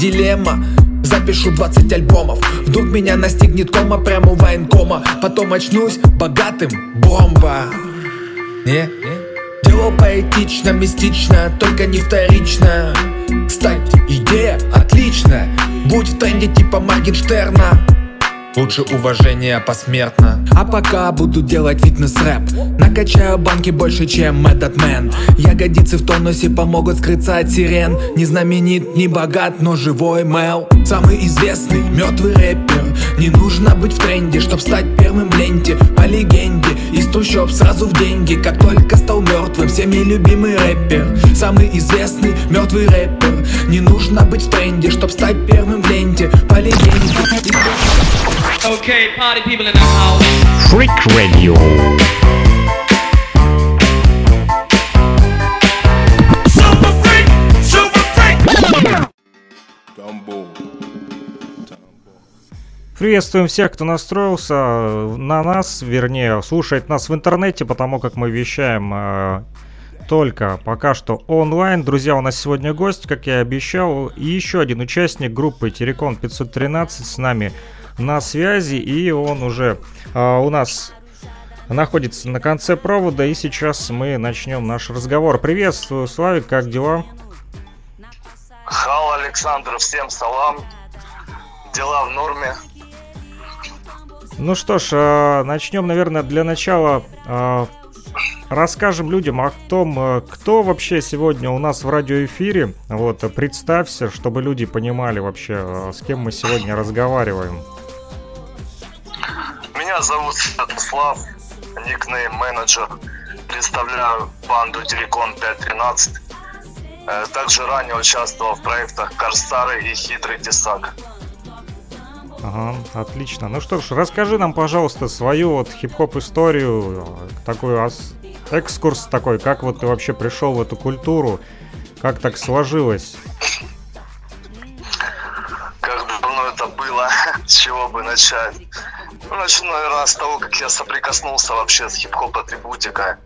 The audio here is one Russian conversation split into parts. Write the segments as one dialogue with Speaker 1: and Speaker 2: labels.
Speaker 1: дилемма. Запишу 20 альбомов. Вдруг меня настигнет кома прямо у военкома. Потом очнусь богатым, бомба. Не? Дело поэтично, мистично, только не вторично. Кстати, идея отличная. Будь в тренде типа Моргенштерна Лучше уважение посмертно. А пока буду делать фитнес-рэп. Накачаю банки больше, чем этот мэн Ягодицы в тонусе помогут скрыться от сирен. Не знаменит, не богат, но живой Мэл Самый известный мертвый рэпер. Не нужно быть в тренде, чтоб стать первым в ленте. По легенде, из трущоб сразу в деньги. Как только стал мертвым, всеми любимый рэпер. Самый известный мертвый рэпер. Не нужно быть в тренде, чтоб стать первым в ленте. По легенде
Speaker 2: Okay, party people in the house.
Speaker 3: Freak Radio.
Speaker 4: Super freak, super freak.
Speaker 5: Приветствуем всех, кто настроился на нас, вернее, слушает нас в интернете, потому как мы вещаем э, только пока что онлайн. Друзья, у нас сегодня гость, как я и обещал, и еще один участник группы Терекон 513 с нами на связи, и он уже э, у нас находится на конце провода, и сейчас мы начнем наш разговор. Приветствую, Славик, как дела?
Speaker 6: Хал Александр, всем салам. Дела в норме.
Speaker 5: Ну что ж, э, начнем, наверное, для начала э, расскажем людям о том, э, кто вообще сегодня у нас в радиоэфире. Вот, представься, чтобы люди понимали вообще, с кем мы сегодня разговариваем.
Speaker 6: Меня зовут Святослав, никнейм менеджер. Представляю банду Телекон 513. Э, Также ранее участвовал в проектах Корсары и Хитрый Тесак.
Speaker 5: Ага, отлично. Ну что ж, расскажи нам, пожалуйста, свою вот хип-хоп историю, такой экскурс такой, как вот ты вообще пришел в эту культуру, как так сложилось?
Speaker 6: Как давно это было, с чего бы начать? Ну, начну, наверное, с того, как я соприкоснулся вообще с хип-хоп атрибутикой.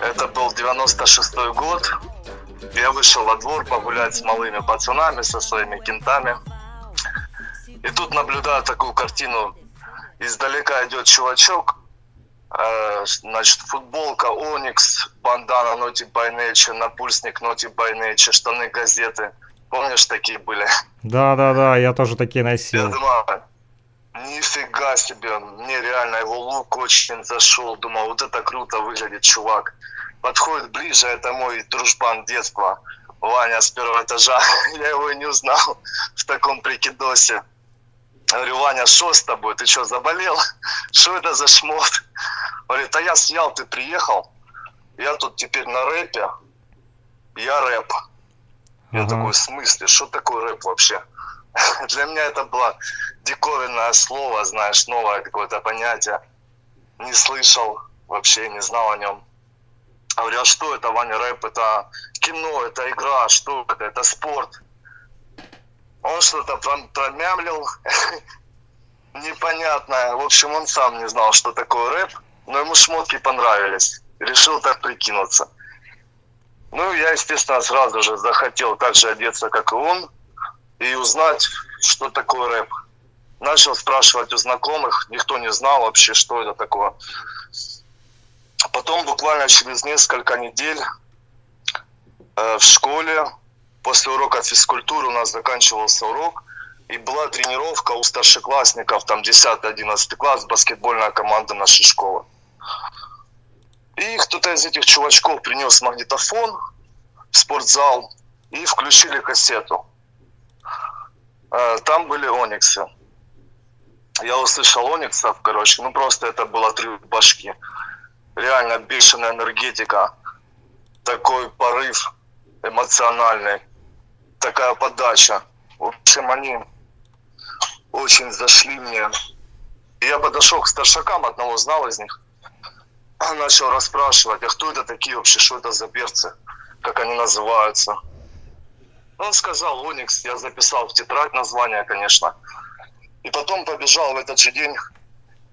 Speaker 6: Это был 96-й год. Я вышел во двор погулять с малыми пацанами, со своими кентами. И тут наблюдаю такую картину. Издалека идет чувачок, э, значит, футболка Оникс, бандана by Nature, напульсник by Nature, штаны газеты. Помнишь, такие были?
Speaker 5: Да-да-да, я тоже такие
Speaker 6: Я
Speaker 5: носил.
Speaker 6: думаю, нифига себе, мне реально его лук очень зашел. Думал, вот это круто выглядит чувак. Подходит ближе, это мой дружбан детства, Ваня с первого этажа. Я его и не узнал в таком прикидосе. Говорю, Ваня, что с тобой? Ты что, заболел? Что это за шмот? Говорит, а я съел, ты приехал. Я тут теперь на рэпе. Я рэп. Я
Speaker 5: Ага.
Speaker 6: такой, в смысле, что такое рэп вообще? Для меня это было диковинное слово, знаешь, новое какое-то понятие. Не слышал, вообще не знал о нем. Говорю, а что это, Ваня, рэп? Это кино, это игра, что это? Это спорт. Он что-то пром- промямлил, непонятное. В общем, он сам не знал, что такое рэп, но ему шмотки понравились. Решил так прикинуться. Ну, я, естественно, сразу же захотел так же одеться, как и он, и узнать, что такое рэп. Начал спрашивать у знакомых, никто не знал вообще, что это такое. Потом буквально через несколько недель э, в школе, после урока физкультуры у нас заканчивался урок, и была тренировка у старшеклассников, там 10-11 класс, баскетбольная команда нашей школы. И кто-то из этих чувачков принес магнитофон в спортзал и включили кассету. Э, Там были Ониксы. Я услышал Ониксов, короче, ну просто это был отрыв башки. Реально бешеная энергетика, такой порыв эмоциональный, такая подача. В общем, они очень зашли мне. Я подошел к старшакам, одного знал из них, начал расспрашивать, а кто это такие вообще, что это за перцы, как они называются. Он сказал Оникс, я записал в тетрадь название, конечно. И потом побежал в этот же день.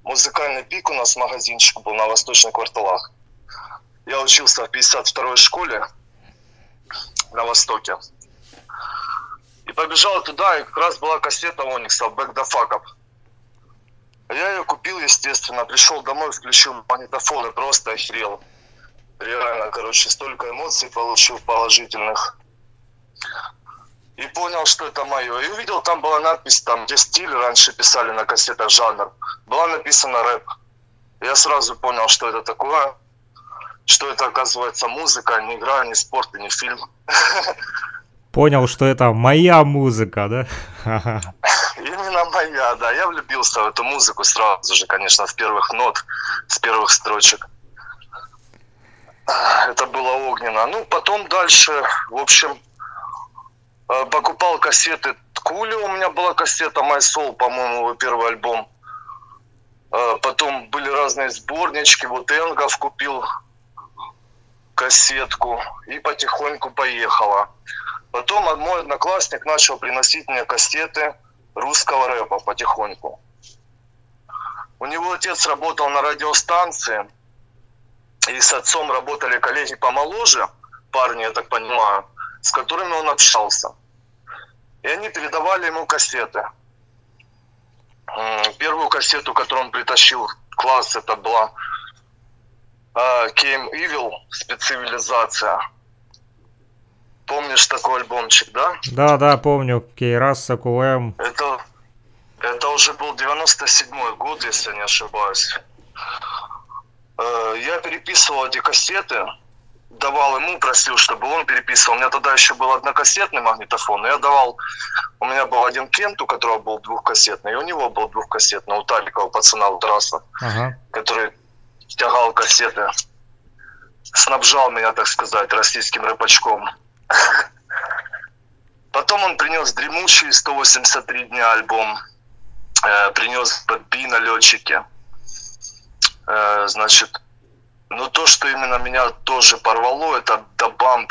Speaker 6: Музыкальный пик у нас магазинчик был на восточных кварталах. Я учился в 52-й школе на Востоке. И побежал туда, и как раз была кассета Оникса «Back the fuck up». Я ее купил, естественно, пришел домой, включил магнитофон и просто охерел. Реально, короче, столько эмоций получил положительных. И понял, что это мое. И увидел, там была надпись, там, где стиль раньше писали на кассетах жанр. Была написана рэп. Я сразу понял, что это такое. Что это, оказывается, музыка, не игра, не спорт и не фильм.
Speaker 5: Понял, что это моя музыка, да?
Speaker 6: Именно моя, да. Я влюбился в эту музыку сразу же, конечно, с первых нот, с первых строчек. Это было огненно. Ну, потом дальше, в общем, покупал кассеты Кули, у меня была кассета My Soul, по-моему, его первый альбом. Э, Потом были разные сборнички, вот Энгов купил кассетку и потихоньку поехала. Потом мой одноклассник начал приносить мне кассеты русского рэпа потихоньку. У него отец работал на радиостанции, и с отцом работали коллеги помоложе, парни, я так понимаю, с которыми он общался. И они передавали ему кассеты. Первую кассету, которую он притащил в класс, это была э, Came Evil, специвилизация. Помнишь такой альбомчик, да?
Speaker 5: Да, да, помню. Кейрас, Акулем.
Speaker 6: Это, это уже был 97 год, если не ошибаюсь. Э, Я переписывал эти кассеты, давал ему, просил, чтобы он переписывал. У меня тогда еще был однокассетный магнитофон, я давал... У меня был один Кент, у которого был двухкассетный, и у него был двухкассетный, у Талика, у пацана, у Тараса,
Speaker 5: Ага.
Speaker 6: который тягал кассеты, снабжал меня, так сказать, российским рэпачком. Потом он принес дремучий 183 дня альбом, э, принес Би на летчике. Э, значит, но то, что именно меня тоже порвало, это The Bump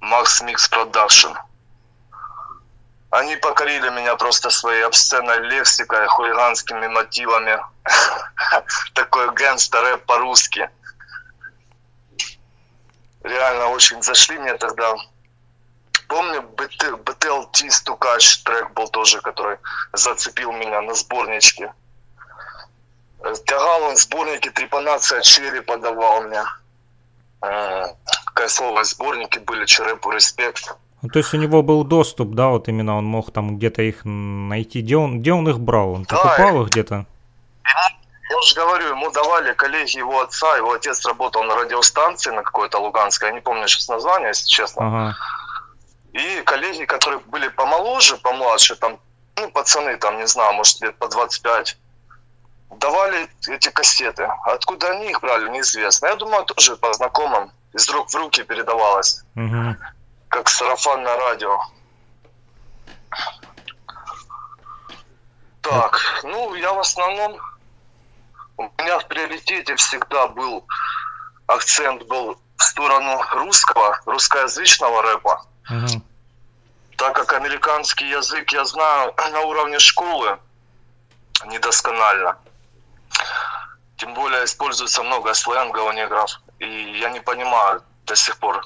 Speaker 6: Max Mix Production. Они покорили меня просто своей обсценной лексикой, хулиганскими мотивами. Такой гангстер рэп по-русски. Реально очень зашли мне тогда. Помню, BT BTLT Стукач трек был тоже, который зацепил меня на сборничке. Тягал он сборники Трепанация Черри подавал мне. Э, Какое слово, сборники были, Черепу Респект.
Speaker 5: Ну, то есть у него был доступ, да, вот именно он мог там где-то их найти. Где он, где он их брал? Он
Speaker 6: Да,
Speaker 5: покупал их где-то?
Speaker 6: Я же говорю, ему давали коллеги его отца, его отец работал на радиостанции на какой-то Луганской, я не помню сейчас название, если честно.
Speaker 5: Ага.
Speaker 6: И коллеги, которые были помоложе, помладше, там, ну, пацаны, там, не знаю, может, лет по 25, давали эти кассеты. Откуда они их брали, неизвестно. Я думаю, тоже по знакомым, из рук в руки передавалось,
Speaker 5: Мгм.
Speaker 6: как сарафанное радио. Так, ну, я в основном, у меня в приоритете всегда был, акцент был в сторону русского, русскоязычного рэпа
Speaker 5: Мгм.
Speaker 6: так как американский язык я знаю на уровне школы недосконально. Тем более используется много сленга у негров. И я не понимаю до сих пор.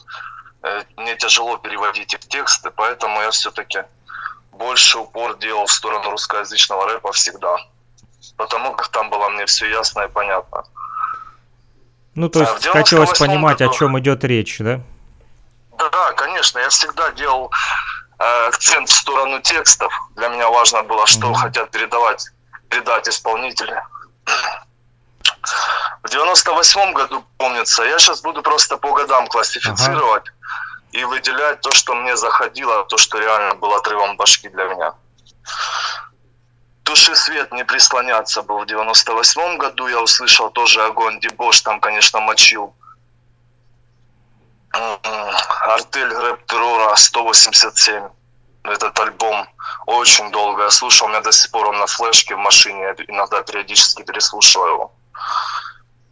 Speaker 6: Э, Мне тяжело переводить их тексты, поэтому я все-таки больше упор делал в сторону русскоязычного рэпа всегда. Потому как там было мне все ясно и понятно.
Speaker 5: Ну, то есть
Speaker 6: 98
Speaker 5: хотелось понимать, о
Speaker 6: году.
Speaker 5: чем идет речь, да?
Speaker 6: Да, конечно, я всегда делал э, акцент в сторону текстов. Для меня важно было, что
Speaker 5: Мгм.
Speaker 6: хотят передавать, передать исполнители. В 98 году, помнится, я сейчас буду просто по годам классифицировать и выделять то, что мне заходило, то, что реально было отрывом башки для меня. Туши свет, не прислоняться был в 98 году. Я услышал тоже огонь Дебош, там, конечно, мочил. М, Артель рэп террора 187. Этот альбом очень долго я слушал. У меня до сих пор он на флешке в машине. Я иногда периодически переслушиваю его.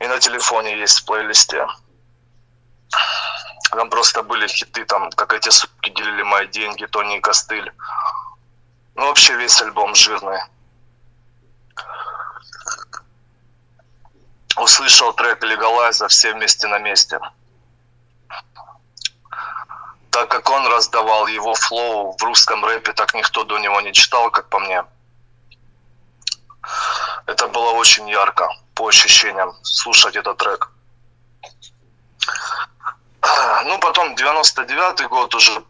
Speaker 6: И на телефоне есть в плейлисте. Там просто были хиты, там, как эти суки делили мои деньги, Тони и Костыль. Ну, вообще весь альбом жирный. Услышал трек Легалайза «Все вместе на месте». Так как он раздавал его флоу в русском рэпе, так никто до него не читал, как по мне. Это было очень ярко, по ощущениям, слушать этот трек. Ну, потом 99-й год уже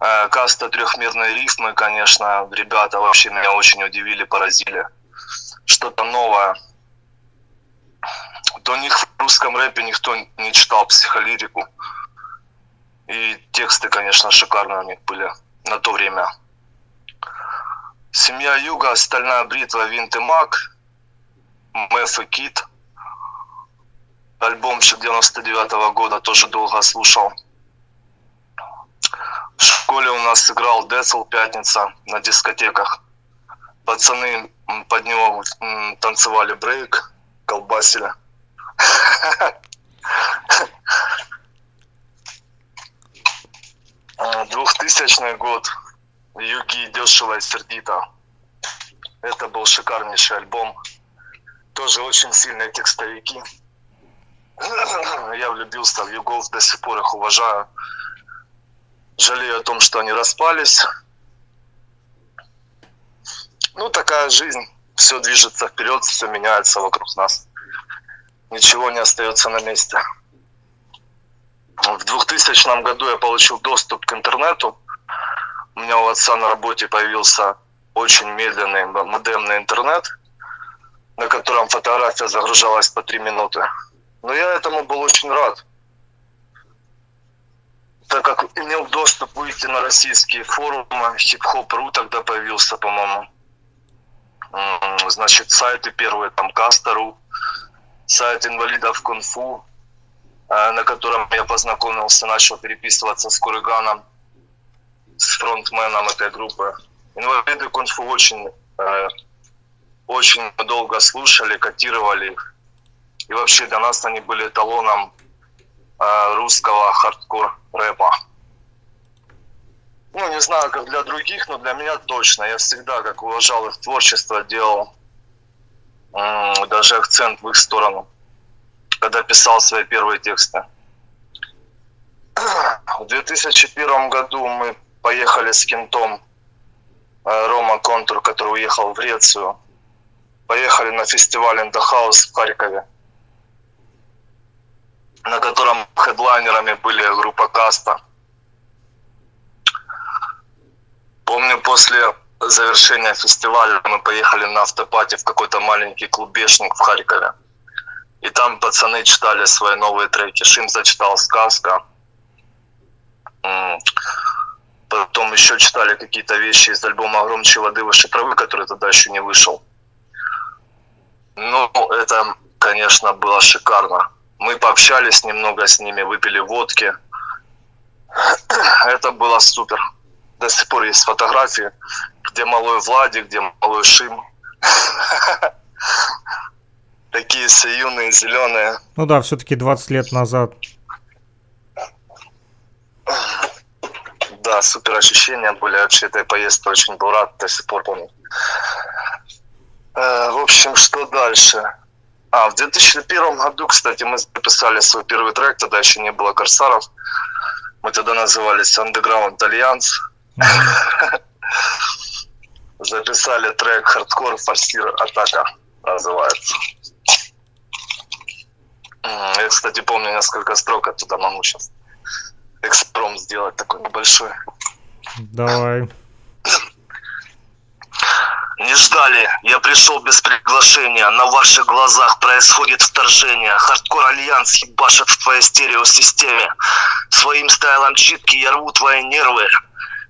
Speaker 6: э, каста трехмерной рифмы, конечно, ребята вообще меня очень удивили, поразили. Что-то новое. До них в русском рэпе никто не читал психолирику. И тексты, конечно, шикарные у них были на то время. Семья Юга, Стальная бритва, Винт и Мак, Мэф и Кит. Альбомчик 99 -го года тоже долго слушал. В школе у нас играл Децл Пятница на дискотеках. Пацаны под него танцевали брейк, колбасили. 2000 год. Юги дешево и сердито. Это был шикарнейший альбом. Тоже очень сильные текстовики. Я влюбился в Югов, до сих пор их уважаю. Жалею о том, что они распались. Ну, такая жизнь. Все движется вперед, все меняется вокруг нас. Ничего не остается на месте. В 2000 году я получил доступ к интернету. У меня у отца на работе появился очень медленный модемный интернет, на котором фотография загружалась по три минуты. Но я этому был очень рад, так как имел доступ выйти на российские форумы, хип-хоп.ру тогда появился, по-моему. Значит, сайты первые, там Каста.ру, сайт инвалидов кунг-фу, на котором я познакомился, начал переписываться с Курыганом, с фронтменом этой группы. Инвалиды кунг-фу очень, э, очень долго слушали, котировали их. И вообще для нас они были эталоном э, русского хардкор рэпа. Ну, не знаю, как для других, но для меня точно. Я всегда, как уважал их творчество, делал даже акцент в их сторону, когда писал свои первые тексты. В 2001 году мы поехали с кентом э, Рома Контур, который уехал в Грецию. Поехали на фестиваль House в Харькове, на котором хедлайнерами были группа Каста. Помню, после завершения фестиваля мы поехали на автопати в какой-то маленький клубешник в Харькове. И там пацаны читали свои новые треки. Шим зачитал «Сказка». Потом еще читали какие-то вещи из альбома «Громче воды, выше травы», который тогда еще не вышел. Ну, это, конечно, было шикарно. Мы пообщались немного с ними, выпили водки. Это было супер. До сих пор есть фотографии, где малой Владик, где малой Шим. Такие все юные, зеленые.
Speaker 5: Ну да, все-таки 20 лет назад.
Speaker 6: Да, супер ощущения были вообще этой поездки. Очень был рад, до сих пор помню. Э, В общем, что дальше? А, в 2001 году, кстати, мы записали свой первый трек, тогда еще не было Корсаров. Мы тогда назывались Underground Alliance. Записали трек Хардкор Форсир Атака называется. Я, кстати, помню несколько строк оттуда могу сейчас экспромт сделать такой небольшой.
Speaker 5: Давай.
Speaker 6: Не ждали, я пришел без приглашения. На ваших глазах происходит вторжение. Хардкор Альянс ебашит в твоей стереосистеме. Своим стайлом читки я рву твои нервы.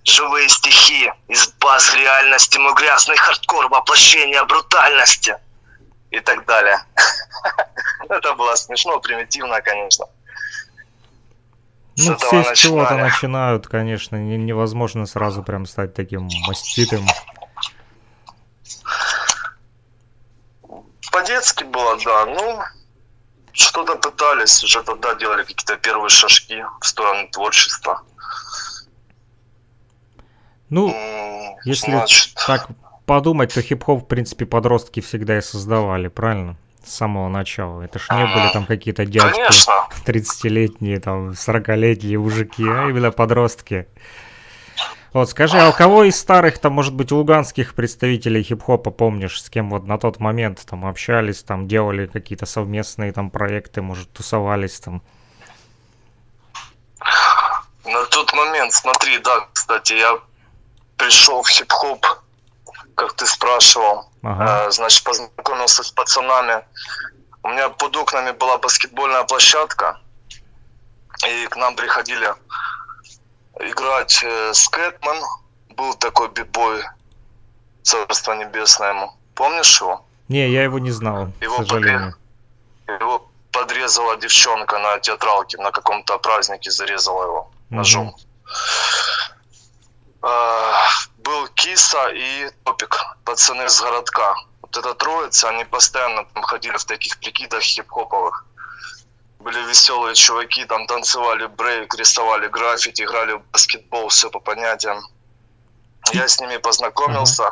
Speaker 6: Живые стихи из баз реальности. Мой грязный хардкор, воплощение брутальности. И так далее. Это было смешно, примитивно, конечно.
Speaker 5: Ну, все с чего-то начинают, конечно. не- Невозможно сразу прям стать таким маститым.
Speaker 6: По-детски было, да. Ну, что-то пытались, уже тогда делали какие-то первые шажки в сторону творчества.
Speaker 5: Ну, если
Speaker 6: значит,
Speaker 5: так подумать, то хип-хоп, в принципе, подростки всегда и создавали, правильно? с самого начала. Это ж не были там какие-то дядьки
Speaker 6: Конечно.
Speaker 5: 30-летние, там, 40-летние мужики, а именно подростки. Вот, скажи, а у кого из старых, там, может быть, луганских представителей хип-хопа помнишь, с кем вот на тот момент там общались, там, делали какие-то совместные там проекты, может, тусовались там?
Speaker 6: На тот момент, смотри, да, кстати, я пришел в хип-хоп, как ты спрашивал.
Speaker 5: Ага.
Speaker 6: Э, значит, познакомился с пацанами. У меня под окнами была баскетбольная площадка, и к нам приходили играть э, Скэтман, был такой битбой, царство небесное ему. Помнишь его?
Speaker 5: Не, я его не знал,
Speaker 6: Его
Speaker 5: к сожалению.
Speaker 6: Его подрезала девчонка на театралке, на каком-то празднике зарезала его ножом. А, Был Киса и Топик, пацаны с городка. Вот эта троица, они постоянно там ходили в таких прикидах хип-хоповых. Были веселые чуваки, там танцевали брейк, рисовали граффити, играли в баскетбол, все по понятиям. Я с ними познакомился.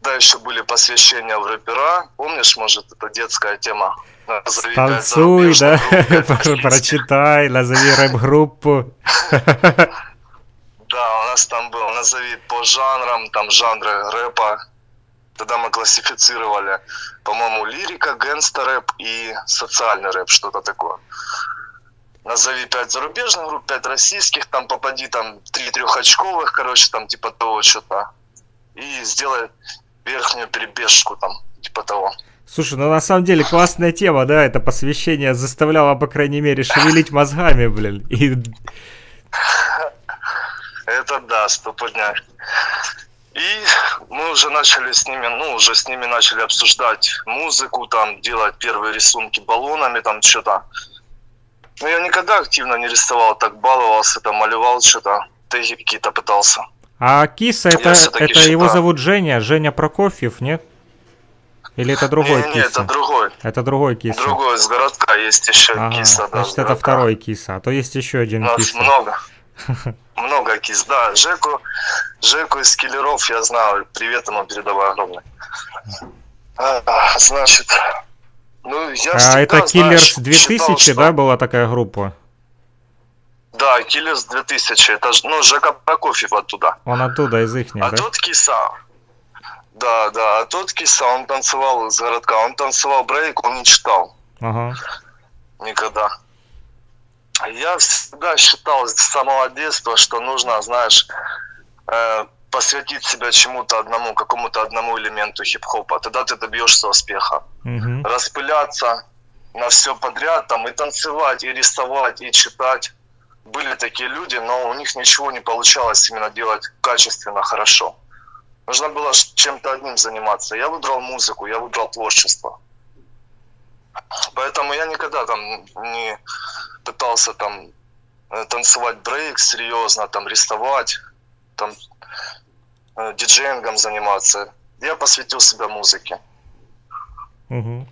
Speaker 6: Да, еще были посвящения в рэпера. Помнишь, может, это детская тема? Назови
Speaker 5: Танцуй, да, прочитай, назови рэп-группу.
Speaker 6: Да, у нас там был, назови по жанрам, там жанры рэпа. Тогда мы классифицировали, по-моему, лирика, гангстер-рэп и социальный рэп, что-то такое. Назови пять зарубежных групп, пять российских, там попади там три трехочковых, короче, там типа того что-то. И сделай верхнюю перебежку там, типа того.
Speaker 5: Слушай, ну на самом деле классная тема, да, это посвящение заставляло, по крайней мере, шевелить мозгами, блин. И
Speaker 6: Это да, стопудняк. И мы уже начали с ними, ну, уже с ними начали обсуждать музыку, там, делать первые рисунки баллонами, там, что-то. Но я никогда активно не рисовал, так баловался, там, малевал что-то, теги какие-то пытался.
Speaker 5: А Киса, это, это его
Speaker 6: считаю.
Speaker 5: зовут Женя, Женя Прокофьев, нет? Или это другой
Speaker 6: Не-не,
Speaker 5: Киса?
Speaker 6: это другой.
Speaker 5: Это другой Киса.
Speaker 6: Другой из городка есть еще
Speaker 5: Ага,
Speaker 6: киса, да.
Speaker 5: значит, это второй Киса, а то есть еще один
Speaker 6: У нас
Speaker 5: Киса.
Speaker 6: много. Много кис, да. Жеку, Жеку из киллеров я знаю. Привет ему передавай огромный. А, значит, ну я
Speaker 5: А это
Speaker 6: знаешь,
Speaker 5: Киллерс 2000,
Speaker 6: считал, что-
Speaker 5: да, была такая группа?
Speaker 6: Да, Киллерс 2000. Это, ж- ну, Жека Прокофьев оттуда.
Speaker 5: Он оттуда, из их,
Speaker 6: А
Speaker 5: да?
Speaker 6: тот киса. Да, да, а тот киса, он танцевал из городка. Он танцевал брейк, он не читал.
Speaker 5: Ага.
Speaker 6: никогда. Я всегда считал с самого детства, что нужно, знаешь, э, посвятить себя чему-то одному, какому-то одному элементу хип-хопа. Тогда ты добьешься успеха.
Speaker 5: Мгм.
Speaker 6: Распыляться на все подряд, там, и танцевать, и рисовать, и читать. Были такие люди, но у них ничего не получалось именно делать качественно, хорошо. Нужно было чем-то одним заниматься. Я выбрал музыку, я выбрал творчество. Поэтому я никогда там не пытался там э, танцевать брейк серьезно, там рисовать, там э, диджеингом заниматься. Я посвятил себя музыке.
Speaker 5: Мгм.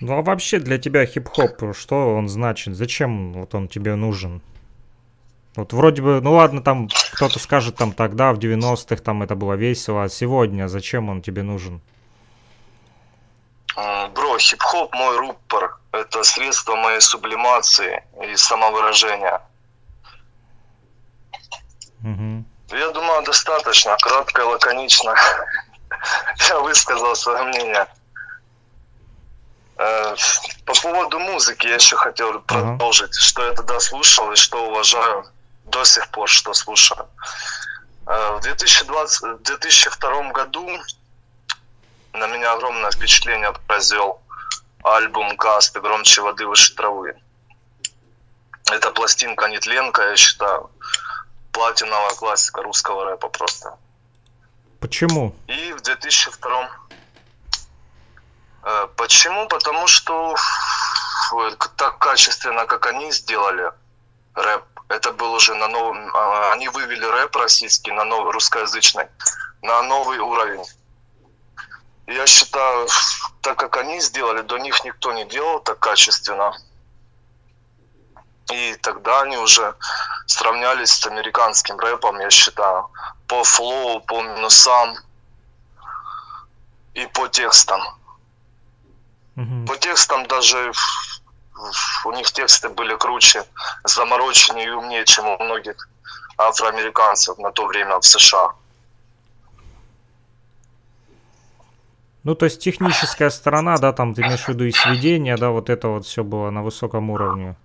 Speaker 5: Ну а вообще для тебя хип-хоп, что он значит? Зачем вот он тебе нужен? Вот вроде бы, ну ладно, там кто-то скажет, там тогда, в 90-х, там это было весело, а сегодня зачем он тебе нужен?
Speaker 6: М, Бро, хип-хоп мой рупор. Это средство моей сублимации и самовыражения.
Speaker 5: Мгм.
Speaker 6: Я думаю, достаточно. Кратко и лаконично. Я высказал свое мнение. Э, По поводу музыки я еще хотел продолжить, что я тогда слушал и что уважаю до сих пор, что слушаю. Э, В 2020, в 2002 году на меня огромное впечатление произвел альбом «Каст» и «Громче воды выше травы». Это пластинка нетленка, я считаю платиновая классика русского рэпа просто.
Speaker 5: Почему?
Speaker 6: И в 2002 Э, Почему? Потому что так качественно, как они сделали рэп, это был уже на новом... а, Они вывели рэп российский на новый, русскоязычный, на новый уровень. Я считаю, так как они сделали, до них никто не делал так качественно. И тогда они уже сравнялись с американским рэпом, я считаю, по флоу, по минусам и по текстам.
Speaker 5: Мгм.
Speaker 6: По текстам даже у них тексты были круче, замороченнее и умнее, чем у многих афроамериканцев на то время в США.
Speaker 5: Ну, то есть техническая сторона, да, там ты имеешь в виду и сведения, да, вот это вот все было на высоком уровне.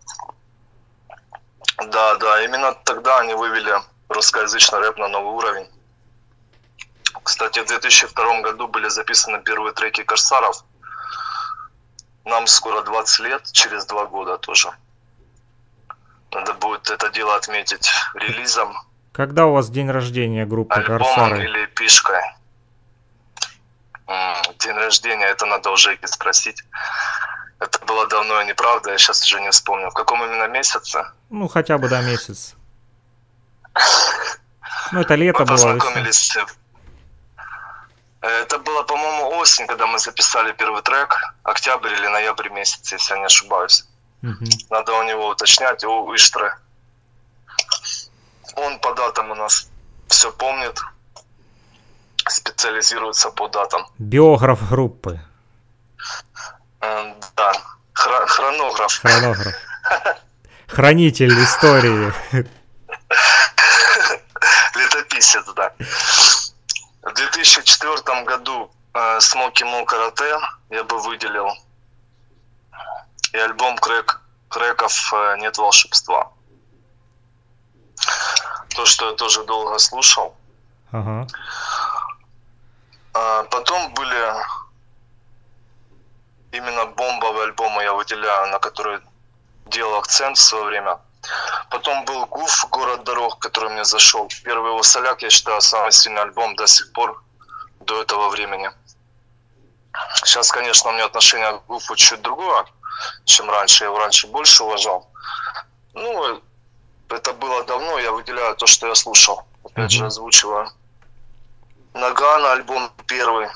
Speaker 6: Да, да, именно тогда они вывели русскоязычный рэп на новый уровень. Кстати, в 2002 году были записаны первые треки Корсаров. Нам скоро 20 лет, через два года тоже. Надо будет это дело отметить релизом,
Speaker 5: Когда у вас день рождения группы
Speaker 6: альбомом
Speaker 5: Корсары?
Speaker 6: или пишкой. День рождения, это надо у Жеки спросить. Это было давно и неправда, я сейчас уже не вспомню. В каком именно месяце?
Speaker 5: Ну, хотя бы до месяц. Ну, это лето
Speaker 6: Мы
Speaker 5: было.
Speaker 6: познакомились. Это было, по-моему, осень, когда мы записали первый трек. Октябрь или ноябрь месяц, если я не ошибаюсь.
Speaker 5: Мгм.
Speaker 6: Надо у него уточнять, у Иштре. Он по датам у нас все помнит. Специализируется по датам.
Speaker 5: Биограф группы,
Speaker 6: Э, Да, хра- хронограф.
Speaker 5: хронограф. Хранитель истории.
Speaker 6: Летописец, да. В 2004 году Смоки Мо Карате я бы выделил. И альбом Крэк, Крэков э, «Нет волшебства». То, что я тоже долго слушал.
Speaker 5: Ага.
Speaker 6: А потом были именно бомбовые альбомы, я выделяю, на которые делал акцент в свое время. Потом был Гуф «Город дорог», который мне зашел. Первый его соляк, я считаю, самый сильный альбом до сих пор, до этого времени. Сейчас, конечно, у меня отношение к Гуфу чуть другое, чем раньше. Я его раньше больше уважал. Ну, это было давно, я выделяю то, что я слушал. Опять же,
Speaker 5: Мгм.
Speaker 6: озвучиваю. Нагана альбом первый.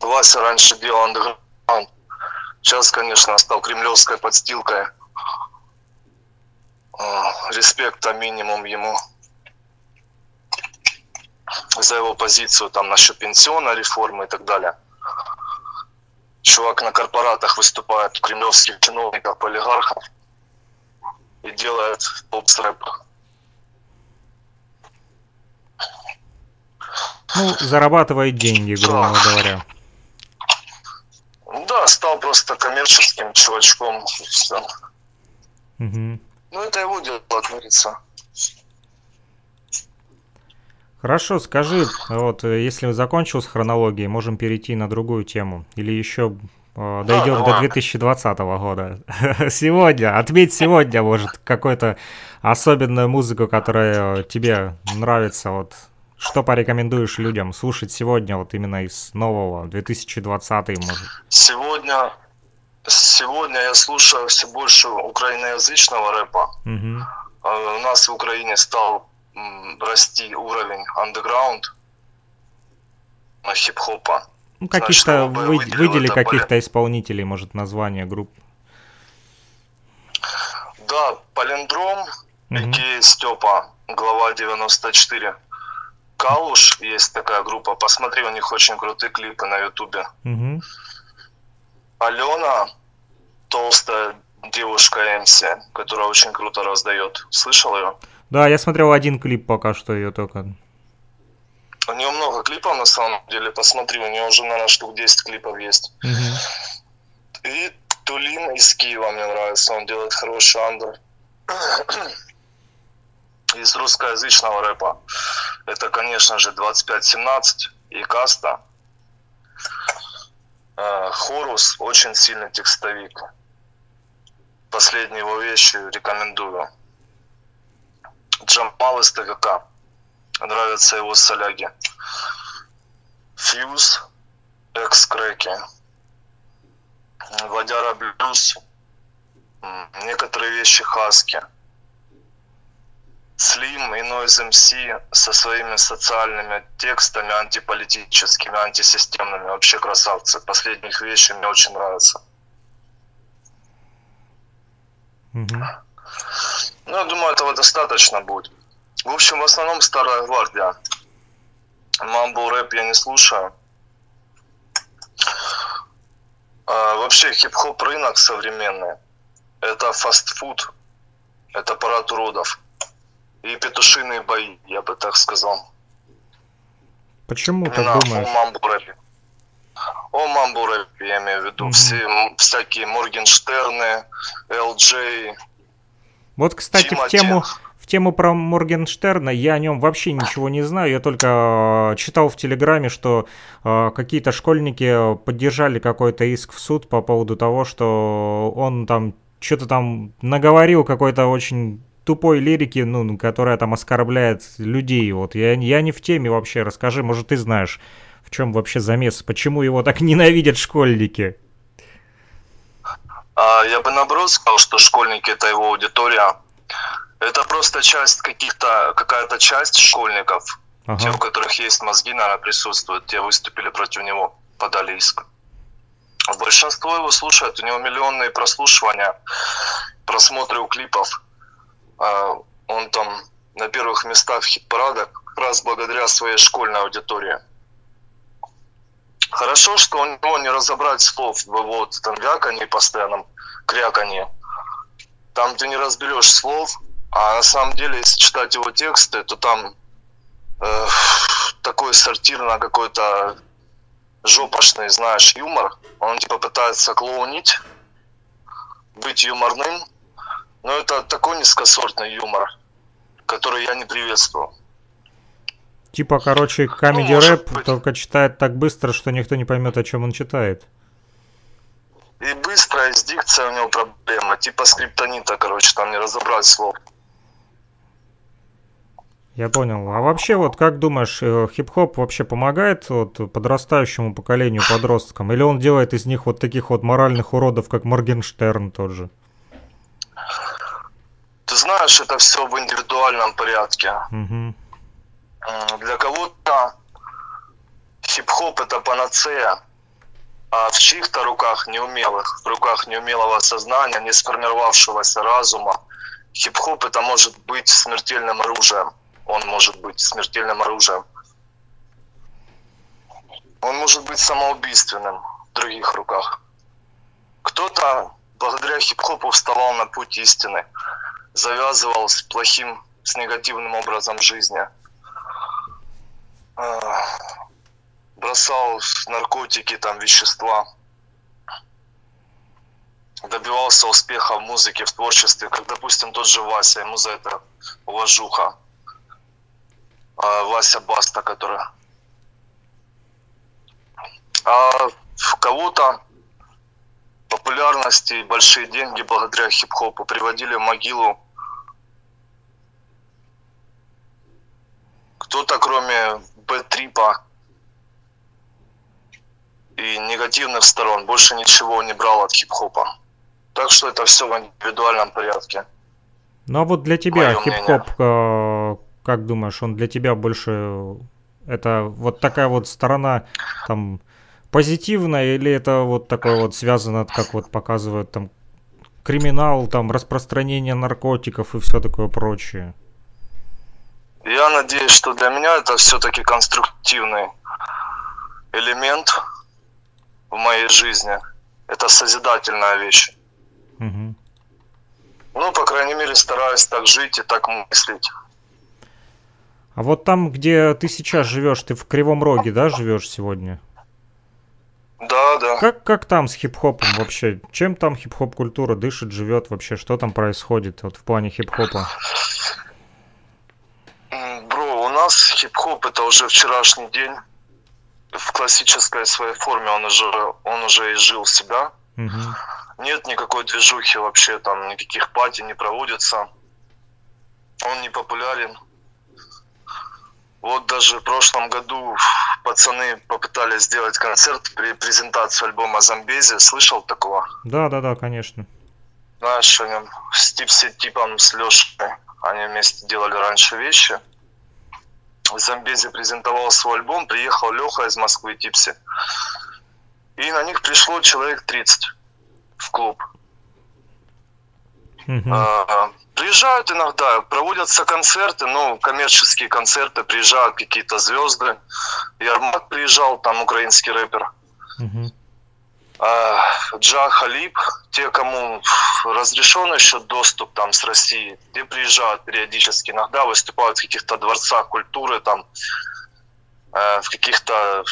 Speaker 6: Вася раньше делал андеграунд. Сейчас, конечно, стал кремлевской подстилкой. А, Респекта минимум ему за его позицию там насчет пенсиона, реформы и так далее. Чувак на корпоратах выступает, у кремлевских чиновников, олигархов и делает поп-рэп.
Speaker 5: Ну, зарабатывает деньги, грубо говоря.
Speaker 6: Да, стал просто коммерческим чувачком.
Speaker 5: Мгм.
Speaker 6: Ну, это его дело, как говорится.
Speaker 5: Хорошо, скажи, вот э, если закончил с хронологией, можем перейти на другую тему. Или еще э, дойдем до
Speaker 6: давай.
Speaker 5: 2020 года. Сегодня, отметь сегодня, может, какую-то особенную музыку, которая тебе нравится. Вот что порекомендуешь людям слушать сегодня, вот именно из нового, 2020, может?
Speaker 6: Сегодня, сегодня я слушаю все больше украиноязычного рэпа. А У нас в Украине стал расти уровень андеграунд на хип-хопа.
Speaker 5: Ну, каких-то, вы- выдели каких-то исполнителей, может, название групп.
Speaker 6: Да, Палиндром,
Speaker 5: Мгм.
Speaker 6: Икея Степа, глава 94. Калуш, есть такая группа, посмотри, у них очень крутые клипы на ютубе.
Speaker 5: Мгм.
Speaker 6: Алена, толстая девушка МС, которая очень круто раздает. Слышал ее?
Speaker 5: Да, я смотрел один клип пока что ее только.
Speaker 6: У нее много клипов на самом деле, посмотри, у нее уже, наверное, штук 10 клипов есть.
Speaker 5: Мгм.
Speaker 6: И Тулин из Киева мне нравится, он делает хороший андер. Из русскоязычного рэпа. Это, конечно же, 2517 и Каста. Э, Хорус очень сильный текстовик. Последние его вещи рекомендую. Джампал из ТВК. Нравятся его соляги. Фьюз, экс-креки. Вадяра Блюз, некоторые вещи Хаски. Слим и Noise MC со своими социальными текстами, антиполитическими, антисистемными. Вообще красавцы. Последних вещи мне очень нравятся.
Speaker 5: Мгм.
Speaker 6: Ну, я думаю, этого достаточно будет. В общем, в основном старая гвардия. Мамбл рэп я не слушаю. вообще хип-хоп рынок современный. Это фастфуд. Это парад уродов. И петушиные бои, я бы так сказал.
Speaker 5: Почему
Speaker 6: Именно
Speaker 5: думаешь?
Speaker 6: о мамбу рэпе. О мамбу рэпе, я имею в виду.
Speaker 5: Мгм.
Speaker 6: Все всякие Моргенштерны, LJ,
Speaker 5: Вот, кстати, в
Speaker 6: Тимати.
Speaker 5: тему, в тему про Моргенштерна я о нем вообще ничего не знаю. Я только э, читал в Телеграме, что э, какие-то школьники поддержали какой-то иск в суд по поводу того, что он там что-то там наговорил какой-то очень тупой лирики, ну, которая там оскорбляет людей. Вот я, я не в теме вообще. Расскажи, может, ты знаешь, в чем вообще замес, почему его так ненавидят школьники?
Speaker 6: А я бы наоборот сказал, что школьники это его аудитория. Это просто часть каких-то, какая-то часть школьников, те,
Speaker 5: Ага.
Speaker 6: у которых есть мозги, наверное, присутствуют, те выступили против него, подали иск. Большинство его слушает, у него миллионные прослушивания, просмотры у клипов. А, Он там на первых местах в хит-парадах как раз благодаря своей школьной аудитории. Хорошо, что у него не разобрать слов в его вяканье постоянном, кряканье. Там ты не разберешь слов, а на самом деле, если читать его тексты, то там э, такой сортирно какой-то жопошный, знаешь, юмор. Он типа пытается клоунить, быть юморным, но это такой низкосортный юмор, который я не приветствую.
Speaker 5: Типа, короче, комедий
Speaker 6: может
Speaker 5: рэп
Speaker 6: быть.
Speaker 5: только читает так быстро, что никто не поймет, о чем он читает.
Speaker 6: И быстро, и с дикцией у него проблема. Типа скриптонита, короче, там не разобрать слов.
Speaker 5: Я понял. А вообще, вот как думаешь, э, хип-хоп вообще помогает вот подрастающему поколению подросткам? Или он делает из них вот таких вот моральных уродов, как Моргенштерн тот же?
Speaker 6: Ты знаешь, это все в индивидуальном порядке. М, Для кого-то хип-хоп это панацея, а в чьих-то руках неумелых, в руках неумелого сознания, не сформировавшегося разума, хип-хоп это может быть смертельным оружием. Он может быть смертельным оружием. Он может быть самоубийственным в других руках. Кто-то благодаря хип-хопу вставал на путь истины, завязывал с плохим, с негативным образом жизни – э, бросал наркотики, там, вещества, добивался успеха в музыке, в творчестве, как, допустим, тот же Вася, ему за это уважуха. А, Вася Баста, который... А в кого-то популярности и большие деньги благодаря хип-хопу приводили в могилу кто-то кроме бэт-трипа и негативных сторон больше ничего не брал от хип-хопа. Так что это все в индивидуальном порядке.
Speaker 5: Ну а вот для тебя хип-хоп, э, как думаешь, он для тебя больше это вот такая вот сторона там позитивная или это вот такое вот связано, как вот показывают там криминал, там распространение наркотиков и все такое прочее?
Speaker 6: Я надеюсь, что для меня это все-таки конструктивный элемент в моей жизни. Это созидательная вещь.
Speaker 5: Мгм.
Speaker 6: Ну, по крайней мере, стараюсь так жить и так мыслить.
Speaker 5: А вот там, где ты сейчас живешь, ты в Кривом Роге, да, живешь сегодня?
Speaker 6: Да, да.
Speaker 5: Как, как там с хип-хопом вообще? Чем там хип-хоп культура дышит, живет вообще? Что там происходит вот в плане хип-хопа?
Speaker 6: Хип-хоп это уже вчерашний день. В классической своей форме он уже, он уже изжил себя.
Speaker 5: Мгм.
Speaker 6: Нет никакой движухи вообще, там никаких пати не проводится. Он не популярен. Вот даже в прошлом году пацаны попытались сделать концерт при презентации альбома Замбези. Слышал такого?
Speaker 5: Да, да, да, конечно.
Speaker 6: Знаешь, они с Типси Типом, с Лешей, они вместе делали раньше вещи. Замбези презентовал свой альбом, приехал Леха из Москвы, Типси. И на них пришло человек 30 в клуб.
Speaker 5: Мгм.
Speaker 6: А, Приезжают иногда, проводятся концерты, ну, коммерческие концерты, приезжают какие-то звезды. Ярмак приезжал, там украинский рэпер.
Speaker 5: Мгм.
Speaker 6: Э, Джа Халиб, те, кому разрешен еще доступ там с России, те приезжают периодически, иногда выступают в каких-то дворцах культуры, там, э, в каких-то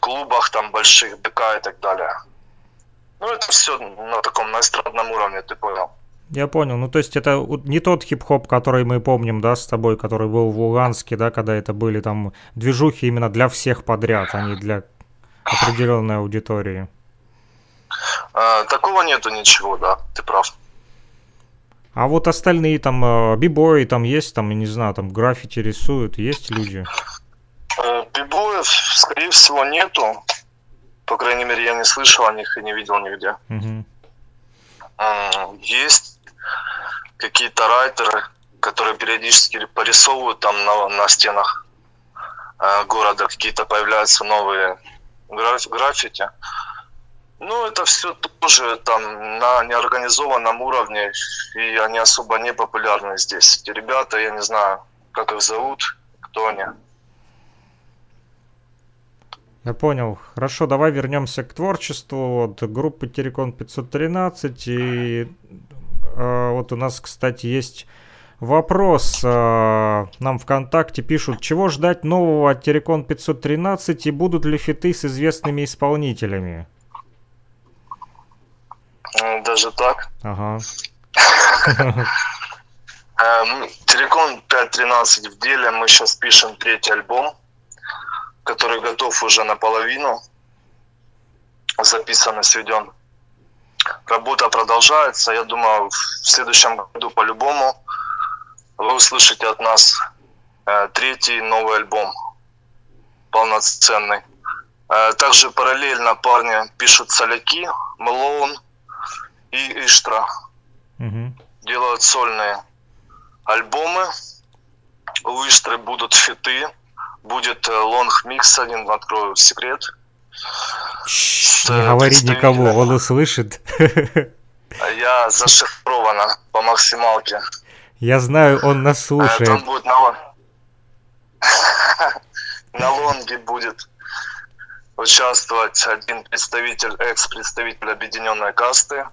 Speaker 6: клубах там больших, ДК и так далее. Ну, это все на таком, на эстрадном уровне, ты понял.
Speaker 5: Я понял. Ну, то есть это не тот хип-хоп, который мы помним, да, с тобой, который был в Луганске, да, когда это были там движухи именно для всех подряд, а не для определенной аудитории.
Speaker 6: Э, такого нету ничего, да, ты прав.
Speaker 5: А вот остальные там э, бибои там есть, там, я не знаю, там граффити рисуют, есть люди?
Speaker 6: Э, бибоев, скорее всего, нету. По крайней мере, я не слышал о них и не видел нигде. М, Есть какие-то райтеры, которые периодически порисовывают там на, на стенах города, какие-то появляются новые граф- граффити. Ну, это все тоже там на неорганизованном уровне, и они особо не популярны здесь. Эти ребята, я не знаю, как их зовут, кто они.
Speaker 5: Я понял. Хорошо, давай вернемся к творчеству. Вот группы Терекон 513. И э, вот у нас, кстати, есть вопрос. Э, нам ВКонтакте пишут, чего ждать нового от Терекон 513 и будут ли фиты с известными исполнителями?
Speaker 6: Даже так.
Speaker 5: Ага.
Speaker 6: Эм, Телеком 5.13 в деле. Мы сейчас пишем третий альбом, который готов уже наполовину. Записан и сведен. Работа продолжается. Я думаю, в следующем году по-любому вы услышите от нас э, третий новый альбом. Полноценный. Э, также параллельно парни пишут соляки, Мэлоун и Иштра
Speaker 5: Мгм.
Speaker 6: делают сольные альбомы. У Иштры будут фиты. Будет э, лонг микс один, открою секрет. С,
Speaker 5: Не
Speaker 6: э,
Speaker 5: говори
Speaker 6: представителями.
Speaker 5: он услышит.
Speaker 6: Я зашифрована по максималке.
Speaker 5: Я знаю, он нас
Speaker 6: Э,
Speaker 5: слушает.
Speaker 6: Там будет на, на лонге будет участвовать один представитель, экс-представитель объединенной касты.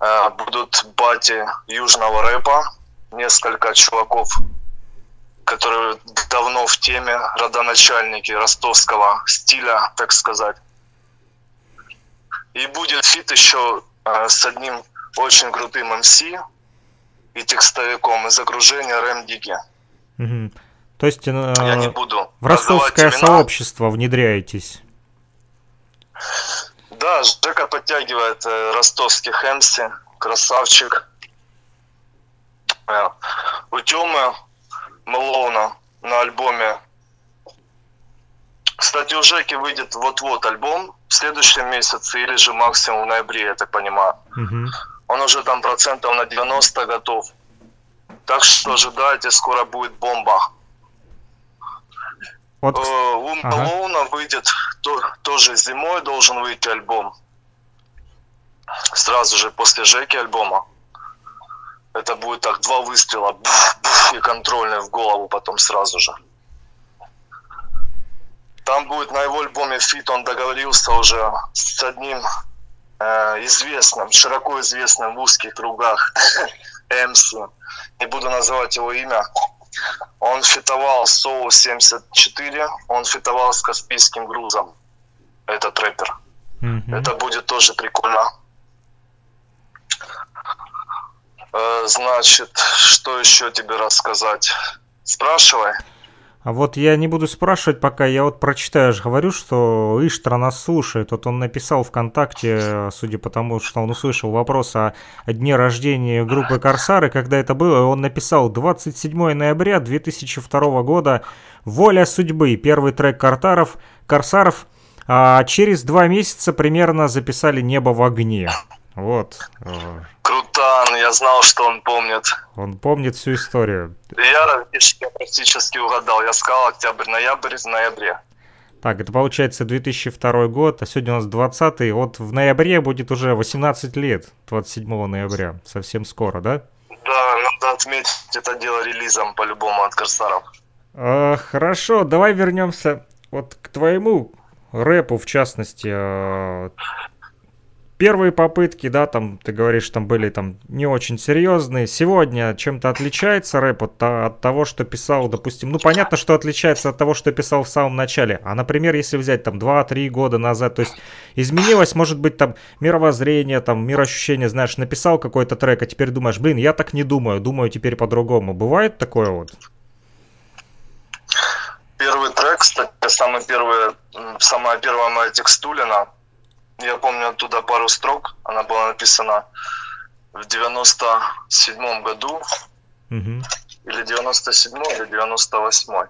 Speaker 6: Э, Будут бати южного рэпа, несколько чуваков, которые давно в теме, родоначальники ростовского стиля, так сказать. И будет фит еще э, с одним очень крутым MC и текстовиком из окружения Рэм Дигги.
Speaker 5: Мгм. То есть э,
Speaker 6: Я не буду
Speaker 5: в ростовское
Speaker 6: имена.
Speaker 5: сообщество внедряетесь.
Speaker 6: Да, Жека подтягивает э, ростовских МС, красавчик. Э, у Тёмы Мэлоуна на альбоме. Кстати, у Жеки выйдет вот-вот альбом в следующем месяце или же максимум в ноябре, я так понимаю.
Speaker 5: Мгм.
Speaker 6: Он уже там процентов на 90 готов. Так что ожидайте, скоро будет бомба.
Speaker 5: Вот,
Speaker 6: Э,
Speaker 5: кс-
Speaker 6: У
Speaker 5: Ага.
Speaker 6: Мэлоуна выйдет то- тоже зимой должен выйти альбом. Сразу же после Жеки альбома. Это будет так, два выстрела, буф, буф, и контрольный в голову потом сразу же. Там будет на его альбоме фит, он договорился уже с одним э, известным, широко известным в узких кругах МС. Не буду называть его имя. Он фитовал с Соу 74, он фитовал с Каспийским грузом. Этот рэпер.
Speaker 5: мгм.
Speaker 6: Это будет тоже прикольно. Э, Значит, что еще тебе рассказать? Спрашивай.
Speaker 5: А вот я не буду спрашивать, пока я вот прочитаю, я же говорю, что Иштра нас слушает. Вот он написал ВКонтакте, судя по тому, что он услышал вопрос о дне рождения группы Корсары, когда это было, он написал 27 ноября 2002 года «Воля судьбы», первый трек Картаров, Корсаров, а через два месяца примерно записали «Небо в огне». Вот, э,
Speaker 6: Крутан, я знал, что он помнит.
Speaker 5: он помнит всю историю.
Speaker 6: Я, я практически угадал. Я сказал октябрь, ноябрь, ноябре.
Speaker 5: Так, это получается 2002 год, а сегодня у нас 20 Вот в ноябре будет уже 18 лет, 27 ноября, совсем скоро, да?
Speaker 6: Да, надо отметить это дело релизом по-любому от Корсаров.
Speaker 5: А, хорошо, давай вернемся вот к твоему рэпу, в частности. Первые попытки, да, там, ты говоришь, там были там не очень серьезные. Сегодня чем-то отличается рэп от, от того, что писал, допустим, ну, понятно, что отличается от того, что писал в самом начале. А, например, если взять там 2-3 года назад, то есть изменилось, может быть, там мировоззрение, там мироощущение, знаешь, написал какой-то трек, а теперь думаешь, блин, я так не думаю, думаю теперь по-другому. Бывает такое вот?
Speaker 6: Первый трек, кстати, самый первый, самая первая моя текстулина, я помню оттуда пару строк, она была написана в 97 году,
Speaker 5: Мгм.
Speaker 6: или 97 или 98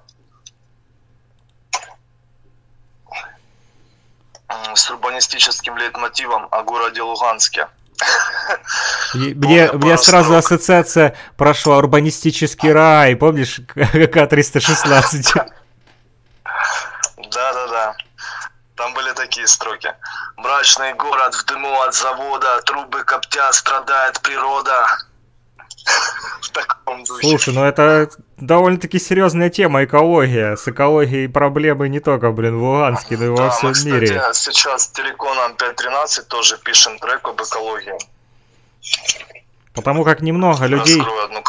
Speaker 6: М, с урбанистическим лейтмотивом о городе Луганске.
Speaker 5: Мне,
Speaker 6: пару
Speaker 5: сразу ассоциация прошла урбанистический рай, помнишь, КК-316?
Speaker 6: Да-да-да. Там были такие строки. Мрачный город в дыму от завода, трубы коптят, страдает природа. В таком духе.
Speaker 5: Слушай, ну это довольно-таки серьезная тема, экология. С экологией проблемы не только, блин, в Луганске, но и во всем мире.
Speaker 6: сейчас телеконом 5.13 тоже пишем трек об экологии.
Speaker 5: Потому как немного людей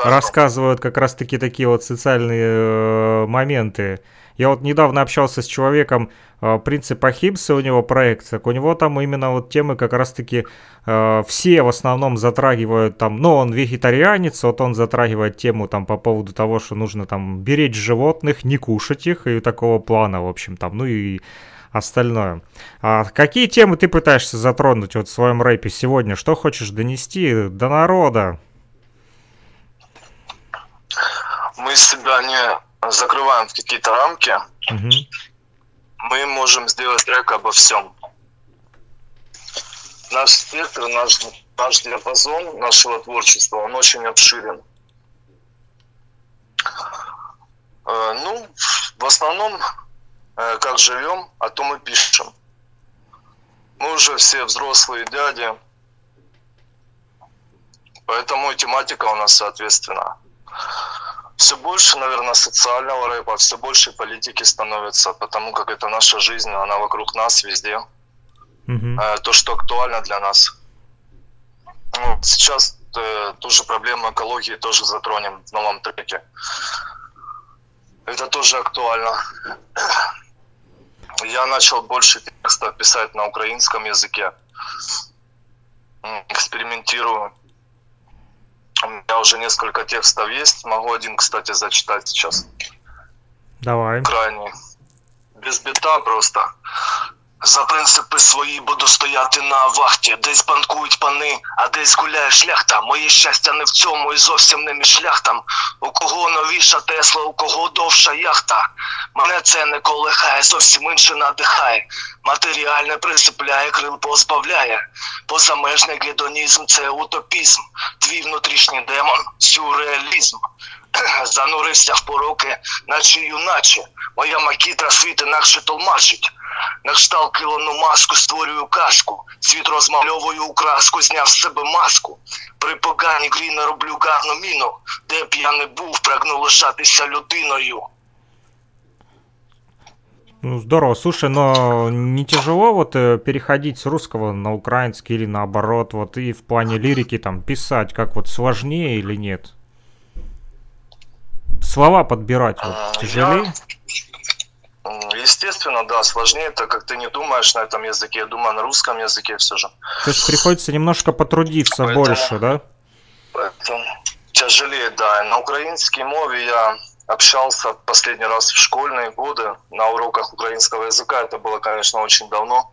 Speaker 5: рассказывают как раз-таки такие вот социальные э, моменты. Я вот недавно общался с человеком, э, принцип Ахимса у него проект, так у него там именно вот темы как раз-таки э, все в основном затрагивают там, ну он вегетарианец, вот он затрагивает тему там по поводу того, что нужно там беречь животных, не кушать их и такого плана, в общем там, ну и остальное. А какие темы ты пытаешься затронуть вот в своем рэпе сегодня? Что хочешь донести до народа?
Speaker 6: Мы себя не закрываем в какие-то рамки.
Speaker 5: Мгм.
Speaker 6: Мы можем сделать трек обо всем. Наш спектр, наш, наш диапазон нашего творчества, он очень обширен. Э, Ну, в основном, э, как живем, о том и пишем. Мы уже все взрослые дяди, поэтому и тематика у нас соответственно. Все больше, наверное, социального рэпа, все больше политики становится, потому как это наша жизнь, она вокруг нас везде.
Speaker 5: Мгм.
Speaker 6: Э, То, что актуально для нас. Ну, Сейчас э, ту же проблему экологии тоже затронем в новом треке. Это тоже актуально. Я начал больше текстов писать на украинском языке. Экспериментирую. У меня уже несколько текстов есть. Могу один, кстати, зачитать сейчас.
Speaker 5: Давай.
Speaker 6: Крайній. Без біта просто. За принципи свої буду стояти на вахті. Десь банкують пани, а десь гуляє шляхта. Моє щастя не в цьому і зовсім не між шляхтам. У кого новіша Тесла, у кого довша яхта. Мене це не колихає, зовсім інше надихає. Матеріальне присипляє, крил позбавляє. Позамежний гедонізм це утопізм. Твій внутрішній демон сюрреалізм. Занурився в пороки, наче юначе. Моя макітра світ інакше толмачить. На кшталт килону маску створюю кашку. Світ розмальовую у краску, зняв з себе маску. При поганій грі не роблю гарну міну. Де б я не був, прагну лишатися людиною.
Speaker 5: Ну, здорово. Слушай, но не тяжело вот э, переходить с русского на украинский или наоборот, вот и в плане лирики там писать, как вот сложнее или нет? Слова подбирать вот
Speaker 6: А,
Speaker 5: тяжелее?
Speaker 6: М, Естественно, да, сложнее, так как ты не думаешь на этом языке, я думаю на русском языке все же.
Speaker 5: То есть приходится немножко потрудиться
Speaker 6: Поэтому-
Speaker 5: больше, да?
Speaker 6: Поэтому тяжелее, да. На украинской мове я общался последний раз в школьные годы на уроках украинского языка. Это было, конечно, очень давно.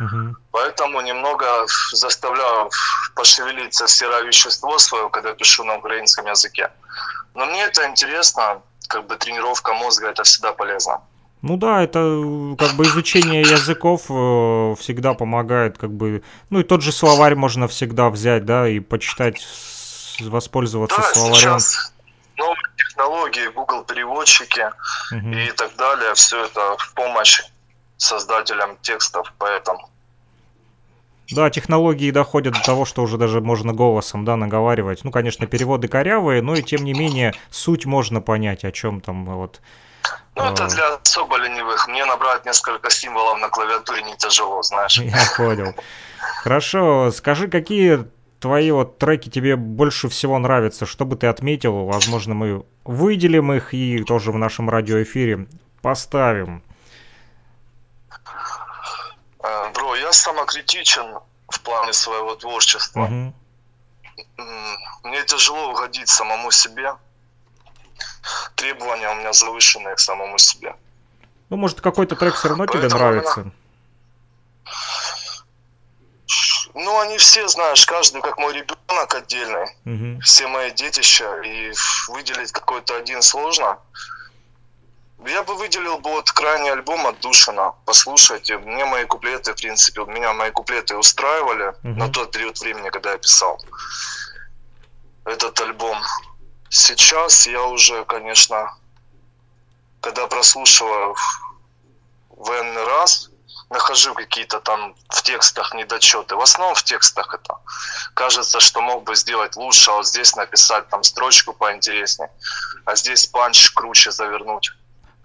Speaker 5: Мгм.
Speaker 6: Поэтому немного заставляю пошевелиться серое вещество свое, когда пишу на украинском языке. Но мне это интересно, как бы тренировка мозга, это всегда полезно.
Speaker 5: Ну да, это э, как бы изучение языков э, всегда помогает, как бы, ну и тот же словарь можно всегда взять, да, и почитать, воспользоваться
Speaker 6: Да,
Speaker 5: словарем.
Speaker 6: сейчас новые технологии, Google переводчики
Speaker 5: Мгм.
Speaker 6: и так далее, все это в помощь создателям текстов, поэтому.
Speaker 5: Да, технологии доходят до того, что уже даже можно голосом, да, наговаривать. Ну, конечно, переводы корявые, но и тем не менее суть можно понять, о чем там вот
Speaker 6: Ну, это
Speaker 5: А.
Speaker 6: для особо ленивых. Мне набрать несколько символов на клавиатуре не тяжело, знаешь.
Speaker 5: Я понял. Хорошо, скажи, какие твои вот треки тебе больше всего нравятся? Что бы ты отметил? Возможно, мы выделим их и тоже в нашем радиоэфире поставим.
Speaker 6: Э, Бро, я самокритичен в плане своего творчества. М, Мне тяжело угодить самому себе. Требования у меня завышенные к самому себе.
Speaker 5: Ну, может, какой-то трек все равно тебе
Speaker 6: Поэтому
Speaker 5: нравится?
Speaker 6: Ну, они все, знаешь, каждый как мой ребенок отдельный.
Speaker 5: Мгм.
Speaker 6: Все мои детища. И выделить какой-то один сложно. Я бы выделил бы вот крайний альбом «Отдушина». Послушайте, мне мои куплеты, в принципе, меня мои куплеты устраивали
Speaker 5: Мгм.
Speaker 6: на тот период времени, когда я писал этот альбом. Сейчас я уже, конечно, когда прослушиваю в энный раз, нахожу какие-то там в текстах недочеты. В основном в текстах это. Кажется, что мог бы сделать лучше, а вот здесь написать там строчку поинтереснее, а здесь панч круче завернуть.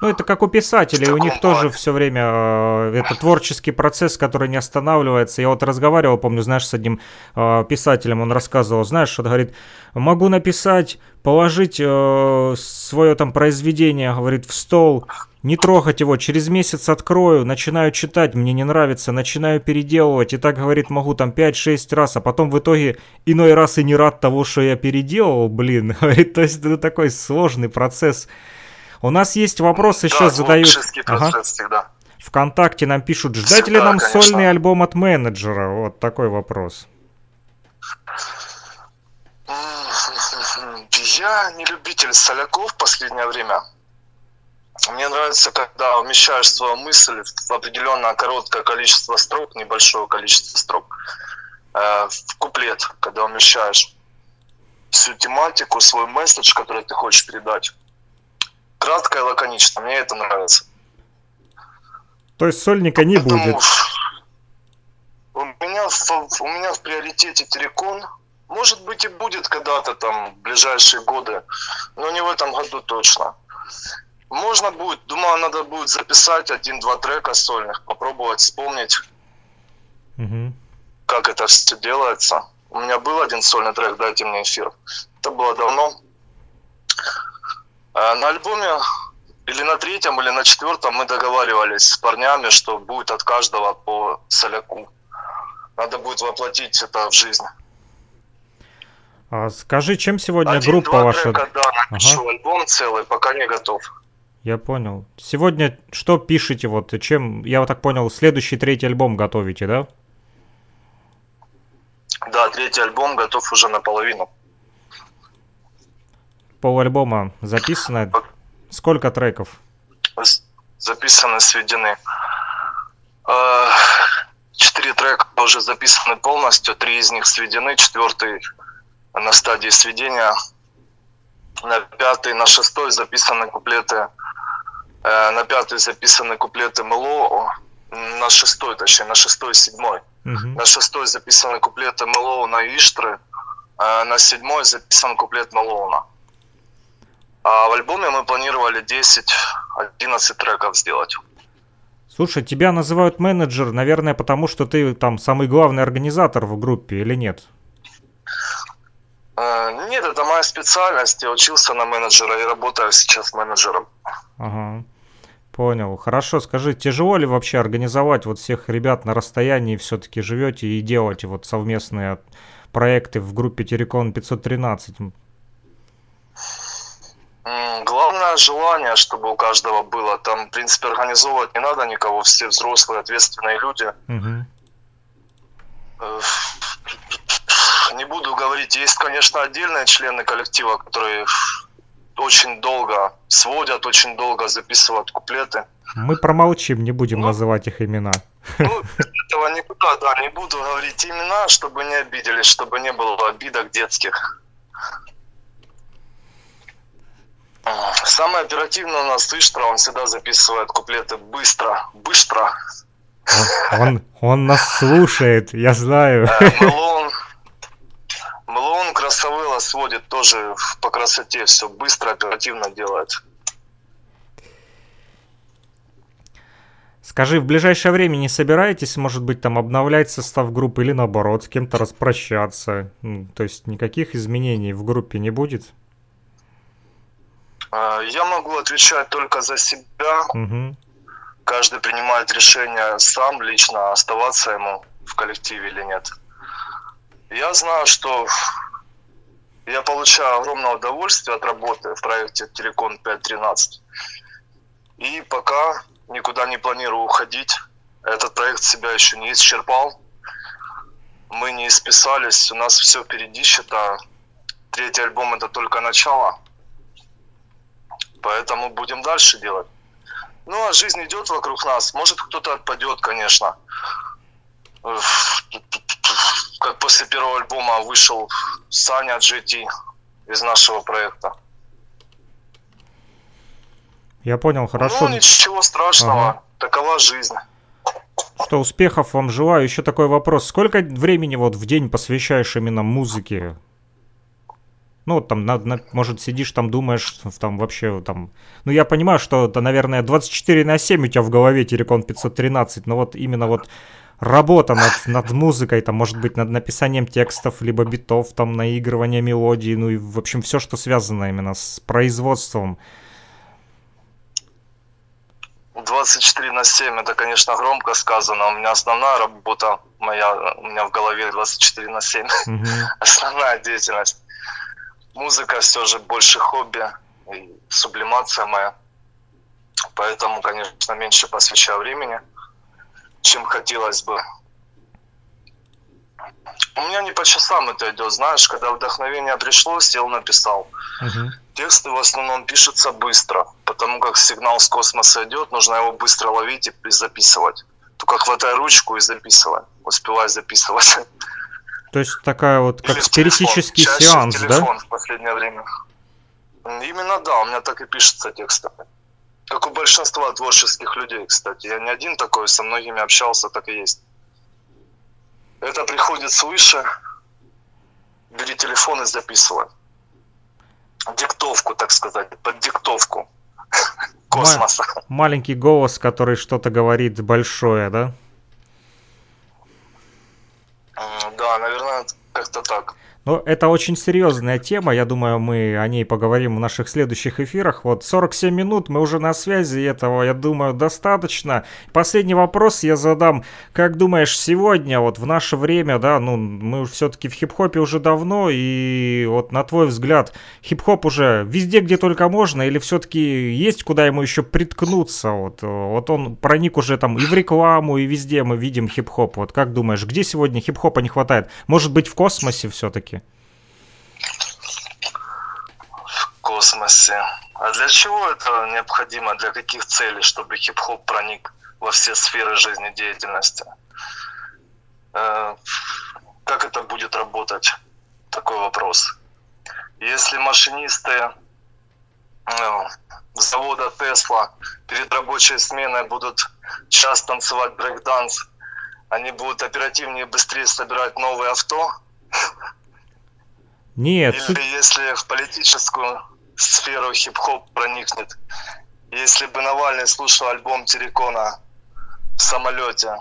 Speaker 5: Ну, это как у писателей, у них тоже все время э, это творческий процесс, который не останавливается. Я вот разговаривал, помню, знаешь, с одним э, писателем, он рассказывал, знаешь, что говорит, могу написать, положить свое там произведение, говорит, в стол, не трогать его, через месяц открою, начинаю читать, мне не нравится, начинаю переделывать, и так, говорит, могу там 5-6 раз, а потом в итоге иной раз и не рад того, что я переделал, блин, говорит, то есть это такой сложный процесс. У нас есть вопросы,
Speaker 6: Да,
Speaker 5: сейчас задают. Ага.
Speaker 6: всегда.
Speaker 5: Вконтакте нам пишут, ждать ли
Speaker 6: Всегда,
Speaker 5: нам
Speaker 6: конечно.
Speaker 5: сольный альбом от менеджера? Вот такой вопрос.
Speaker 6: Я не любитель соляков в последнее время. Мне нравится, когда умещаешь свою мысль в определенное короткое количество строк, небольшое количество строк, э, в куплет, когда умещаешь всю тематику, свой месседж, который ты хочешь передать. Кратко и лаконично. Мне это нравится.
Speaker 5: То есть сольника не
Speaker 6: Поэтому
Speaker 5: будет.
Speaker 6: У меня, в, у меня в приоритете Терекон. Может быть и будет когда-то там в ближайшие годы, но не в этом году точно. Можно будет, думаю, надо будет записать один-два трека сольных, попробовать вспомнить,
Speaker 5: Мгм.
Speaker 6: как это все делается. У меня был один сольный трек «Дайте мне эфир». Это было давно. А на альбоме или на третьем, или на четвертом мы договаривались с парнями, что будет от каждого по соляку. Надо будет воплотить это в жизнь.
Speaker 5: А скажи, чем сегодня
Speaker 6: Один,
Speaker 5: группа ваша?
Speaker 6: трека, да, напишу альбом целый, пока не готов.
Speaker 5: Я понял. Сегодня что пишете? Вот чем, я вот так понял, следующий третий альбом готовите, да?
Speaker 6: Да, третий альбом готов уже наполовину.
Speaker 5: Пол альбома записано. Сколько треков?
Speaker 6: Записаны, сведены. Э, Четыре трека уже записаны полностью, три из них сведены, четвертый на стадии сведения. На пятый, на шестой записаны куплеты. э, На пятый записаны куплеты Мело. На шестой, точнее, на шестой седьмой.
Speaker 5: Мгм.
Speaker 6: На шестой записаны куплеты Мелоуна и Иштры, а на седьмой записан куплет Мелоуна. А в альбоме мы планировали 10-11 треков сделать.
Speaker 5: Слушай, тебя называют менеджер, наверное, потому что ты там самый главный организатор в группе или нет?
Speaker 6: Э, Нет, это моя специальность. Я учился на менеджера и работаю сейчас менеджером.
Speaker 5: Ага. Понял. Хорошо, скажи, тяжело ли вообще организовать вот всех ребят на расстоянии все-таки живете и делаете вот совместные проекты в группе Терекон 513?
Speaker 6: Главное желание, чтобы у каждого было. Там, в принципе, организовывать не надо никого. Все взрослые, ответственные люди. Э, Не буду говорить, есть, конечно, отдельные члены коллектива, которые очень долго сводят, очень долго записывают куплеты.
Speaker 5: Мы промолчим, не будем
Speaker 6: Ну.
Speaker 5: называть их имена.
Speaker 6: Ну, этого никуда, да, не буду говорить имена, чтобы не обиделись, чтобы не было обидок детских. Самое оперативное у нас Иштра, он всегда записывает куплеты быстро, быстро.
Speaker 5: Он, он, он нас слушает, я знаю.
Speaker 6: Мэлоун, Мэлоун Красавелла сводит тоже по красоте, все быстро, оперативно делает.
Speaker 5: Скажи, в ближайшее время не собираетесь, может быть, там обновлять состав группы или наоборот, с кем-то распрощаться? То есть никаких изменений в группе не будет?
Speaker 6: Э, Я могу отвечать только за себя.
Speaker 5: Угу.
Speaker 6: Каждый принимает решение сам, лично, оставаться ему в коллективе или нет. Я знаю, что я получаю огромное удовольствие от работы в проекте Телекон 513. И пока никуда не планирую уходить. Этот проект себя еще не исчерпал. Мы не исписались, у нас все впереди, считаю. Третий альбом это только начало. Поэтому будем дальше делать. Ну, а жизнь идет вокруг нас. Может, кто-то отпадет, конечно. Как после первого альбома вышел Саня GT из нашего проекта.
Speaker 5: Я понял, хорошо.
Speaker 6: Ну, ничего страшного.
Speaker 5: Ага.
Speaker 6: Такова жизнь.
Speaker 5: Что, успехов вам желаю. Еще такой вопрос. Сколько времени вот в день посвящаешь именно музыке? Ну, вот там, на- на- может, сидишь там, думаешь, там вообще там... Ну, я понимаю, что это, наверное, 24 на 7 у тебя в голове Терекон 513, но вот именно вот работа над, над музыкой, там, может быть, над написанием текстов, либо битов, там, наигрывание мелодий, ну, и, в общем, все, что связано именно с производством.
Speaker 6: 24 на 7 это, конечно, громко сказано. У меня основная работа моя, у меня в голове 24 на 7.
Speaker 5: Мгм.
Speaker 6: Основная деятельность. Музыка все же больше хобби и сублимация моя. Поэтому, конечно, меньше посвящаю времени, чем хотелось бы. У меня не по часам это идет, знаешь, когда вдохновение пришло, сел, написал.
Speaker 5: Мгм.
Speaker 6: Тексты в основном пишутся быстро, потому как сигнал с космоса идет, нужно его быстро ловить и записывать. Только хватай ручку и записывай. Успевай записывать.
Speaker 5: То есть такая вот, как
Speaker 6: Или в телефон.
Speaker 5: спиритический
Speaker 6: Чаще
Speaker 5: сеанс, да?
Speaker 6: телефон в последнее время. Именно да, у меня так и пишутся тексты. Как у большинства творческих людей, кстати. Я не один такой, со многими общался, так и есть. Это приходит свыше. Бери телефон и записывай. Диктовку, так сказать, под диктовку космоса.
Speaker 5: Маленький голос, который что-то говорит большое, да?
Speaker 6: Да, наверное, как-то так.
Speaker 5: Ну, это очень серьезная тема, я думаю, мы о ней поговорим в наших следующих эфирах. Вот 47 минут, мы уже на связи, этого, я думаю, достаточно. Последний вопрос я задам. Как думаешь, сегодня, вот в наше время, да, ну, мы все-таки в хип-хопе уже давно, и вот на твой взгляд, хип-хоп уже везде, где только можно, или все-таки есть куда ему еще приткнуться? Вот, вот он проник уже там и в рекламу, и везде мы видим хип-хоп. Вот как думаешь, где сегодня хип-хопа не хватает? Может быть, в космосе все-таки?
Speaker 6: В космосе. А для чего это необходимо? Для каких целей? Чтобы хип-хоп проник во все сферы жизнедеятельности? Э, Как это будет работать? Такой вопрос. Если машинисты э, завода Тесла перед рабочей сменой будут час танцевать брейкданс, они будут оперативнее и быстрее собирать новые авто,
Speaker 5: Нет,
Speaker 6: Или
Speaker 5: суть-
Speaker 6: если в политическую сферу хип-хоп проникнет. Если бы Навальный слушал альбом Терекона в самолете,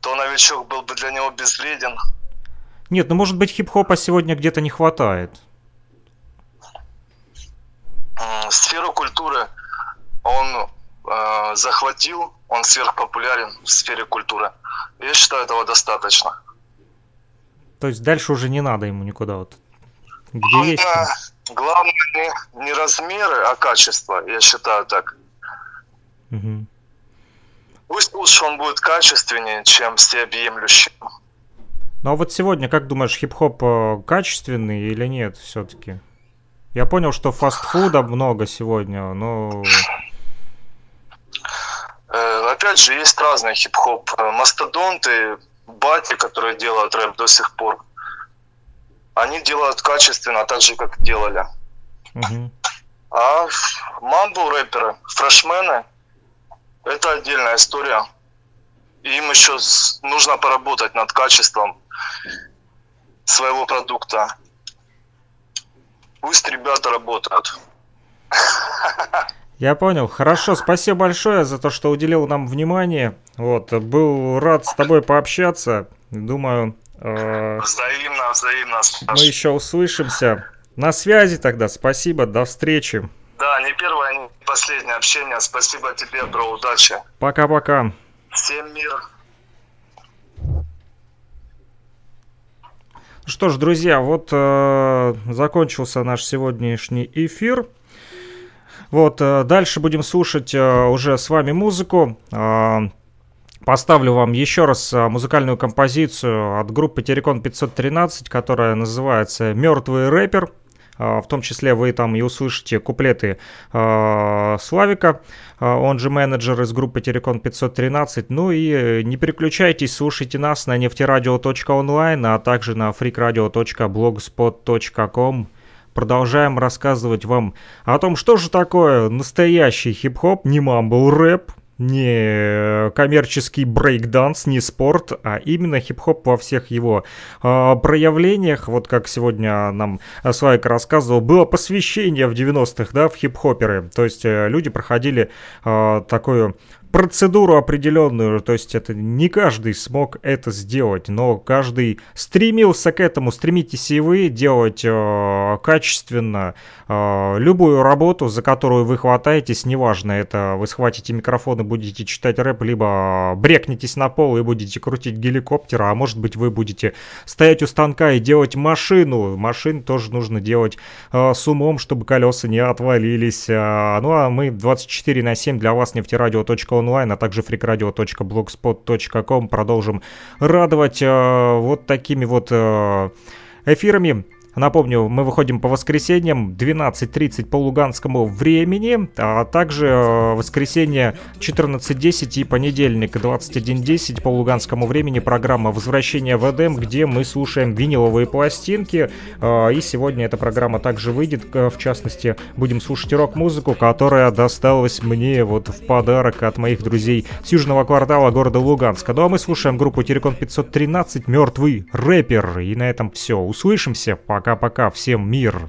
Speaker 6: то новичок был бы для него безвреден.
Speaker 5: Нет, ну может быть хип-хопа сегодня где-то не хватает.
Speaker 6: Сферу культуры он э, захватил, он сверхпопулярен в сфере культуры. Я считаю, этого достаточно.
Speaker 5: То есть дальше уже не надо ему никуда вот. Где есть. там.
Speaker 6: Главное, не, не размеры, а качество, я считаю так.
Speaker 5: Мгм.
Speaker 6: Пусть лучше он будет качественнее, чем всеобъемлющим.
Speaker 5: Ну а вот сегодня, как думаешь, хип-хоп э, качественный или нет все-таки? Я понял, что фастфуда много сегодня, но...
Speaker 6: Э, Опять же, есть разный хип-хоп. Мастодонты, бати, которые делают рэп до сих пор, они делают качественно, так же, как делали.
Speaker 5: Мгм.
Speaker 6: А мамбл рэперы, фрешмены, это отдельная история. Им еще нужно поработать над качеством своего продукта. Пусть ребята работают.
Speaker 5: Я понял. Хорошо, спасибо большое за то, что уделил нам внимание. Вот, был рад с тобой пообщаться. Думаю,
Speaker 6: Взаимно, взаимно.
Speaker 5: мы еще услышимся. На связи тогда. Спасибо, до встречи.
Speaker 6: Да, не первое, не последнее общение. Спасибо тебе, бро, удачи.
Speaker 5: Пока-пока.
Speaker 6: Всем мир.
Speaker 5: Что ж, друзья, вот э, закончился наш сегодняшний эфир. Вот, э, дальше будем слушать э, уже с вами музыку. Э, Поставлю вам еще раз э, музыкальную композицию от группы Терекон 513, которая называется «Мертвый рэпер». Э, В том числе вы там и услышите куплеты э, Славика, он же менеджер из группы Терекон 513. Ну и э, не переключайтесь, слушайте нас на нефтерадио.онлайн, а также на freakradio.blogspot.com. Продолжаем рассказывать вам о том, что же такое настоящий хип-хоп, не мамбл рэп, не коммерческий брейкданс, не спорт, а именно хип-хоп во всех его э, проявлениях. Вот как сегодня нам Славик рассказывал, было посвящение в 90-х, да, в хип-хоперы. То есть э, люди проходили э, такую процедуру определенную, то есть это не каждый смог это сделать, но каждый стремился к этому, стремитесь и вы делать э, качественно э, любую работу, за которую вы хватаетесь, неважно, это вы схватите микрофон и будете читать рэп, либо брекнетесь на пол и будете крутить геликоптер, а может быть вы будете стоять у станка и делать машину, машин тоже нужно делать э, с умом, чтобы колеса не отвалились, А, ну а мы 24 на 7 для вас нефтерадио.онлайн, а также freakradio.blogspot.com продолжим радовать э, вот такими вот э, эфирами. Напомню, мы выходим по воскресеньям 12.30 по луганскому времени, а также э, воскресенье 14.10 и понедельник 21.10 по луганскому времени программа «Возвращение в Эдем», где мы слушаем виниловые пластинки. Э, И сегодня эта программа также выйдет, э, в частности, будем слушать рок-музыку, которая досталась мне вот в подарок от моих друзей с южного квартала города Луганска. Ну а мы слушаем группу Терекон 513 «Мертвый рэпер». И на этом все. Услышимся. Пока-пока. Всем мир.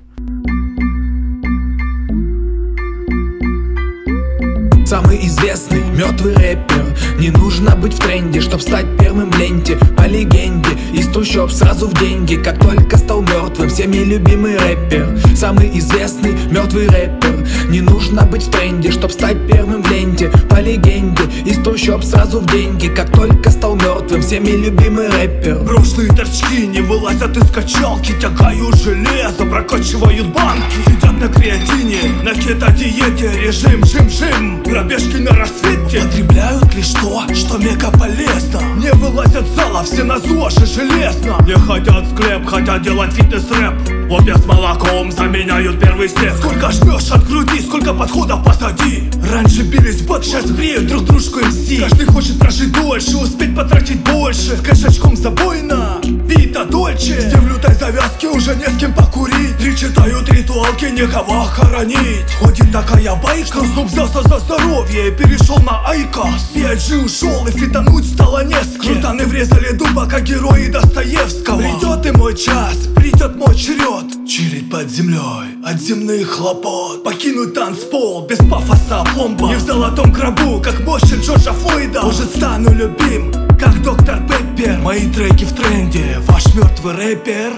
Speaker 1: Самый известный мертвый рэпер Не нужно быть в тренде, чтоб стать первым в ленте По легенде, из трущоб сразу в деньги Как только стал мертвым, всеми любимый рэпер Самый известный мертвый рэпер Не нужно быть в тренде, чтоб стать первым в ленте. По легенде, из трущоб сразу в деньги. Как только стал мертвым, всеми любимый рэпер.
Speaker 4: Брошенные торчки не вылазят из качалки. Тягают железо, прокачивают банки. Сидят на креатине, на кето-диете. Режим, жим-жим, пробежки на рассвете. Потребляют лишь то, что мега полезно? Не вылазят с зала, все на ЗОЖе железно. Не хотят склеп, хотят делать фитнес-рэп Вот я с молоком заменяют первый степ. Сколько жмешь от груди, сколько подходов позади Раньше бились в бок, сейчас бреют друг дружку MC Каждый хочет прожить дольше, успеть потратить больше. С кошачком забойно, vita dolce. Все в лютой завязке, уже не с кем покурить. Три читают ритуалки, никого хоронить. Ходит такая байка, Снуп взялся за здоровье перешел на IQOS Big ушел и фитануть стало не с кем. Крутаны врезали дуба, как герои Достоевского. Придет и мой час, придет мой черед. Чилить под землей от земных хлопот. Покинуть танцпол без пафоса пломба. Не в золотом гробу, как мощи Джорджа Флойда. Может стану любим, как доктор Пеппер. Мои треки в тренде, ваш мертвый рэпер.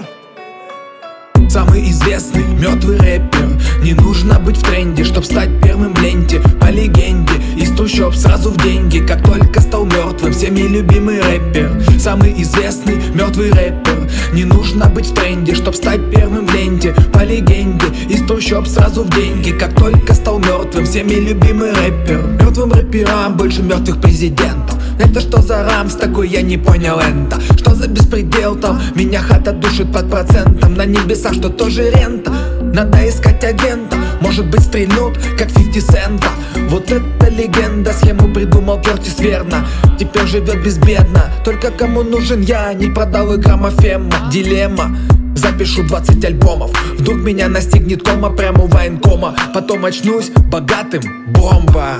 Speaker 1: Самый известный мертвый рэпер. Не нужно быть в тренде, чтоб стать первым в ленте. По легенде, из трущоб сразу в деньги Как только стал мертвым, всеми любимый рэпер Самый известный мертвый рэпер. Не нужно быть в тренде, чтоб стать первым в ленте. По легенде, из трущоб сразу в деньги Как только стал мертвым, всеми любимый рэпер Мертвым рэперам больше мертвых президентов. Это что за рамс такой, я не понял это Что за беспредел там, меня хата душит под процентом. На небесах что тоже рента Надо искать агента, может быть стрельнут, как 50 цента Вот это легенда, схему придумал Кертис верно. Теперь живет безбедно, только кому нужен я Не продал и граммофема, дилемма. Запишу 20 альбомов. Вдруг меня настигнет кома прямо у военкома. Потом очнусь богатым, бомба.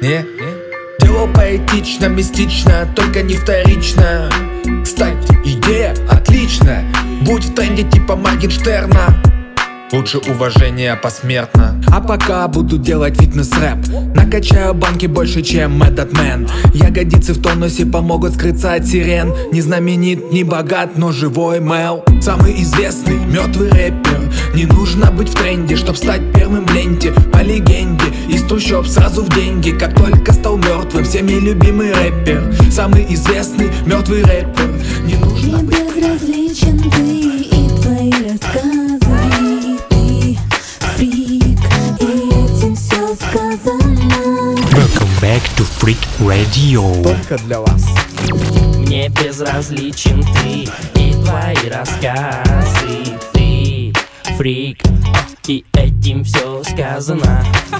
Speaker 1: Не? Дело поэтично, мистично, только не вторично. Кстати, идея отличная. Будь в тренде типа Моргенштерна Лучше уважение посмертно. А пока буду делать фитнес-рэп. Накачаю банки больше, чем этот мэн Ягодицы в тонусе помогут скрыться от сирен. Не знаменит, не богат, но живой Мэл Самый известный мертвый рэпер. Не нужно быть в тренде, чтоб стать первым в ленте. По легенде, из трущоб сразу в деньги. Как только стал мертвым, всеми любимый рэпер. Самый известный мертвый рэпер. Не нужно быть
Speaker 7: back to Freak Radio.
Speaker 1: только для вас.
Speaker 8: Мне безразличен ты и твои рассказы. Ты фрик, и этим все сказано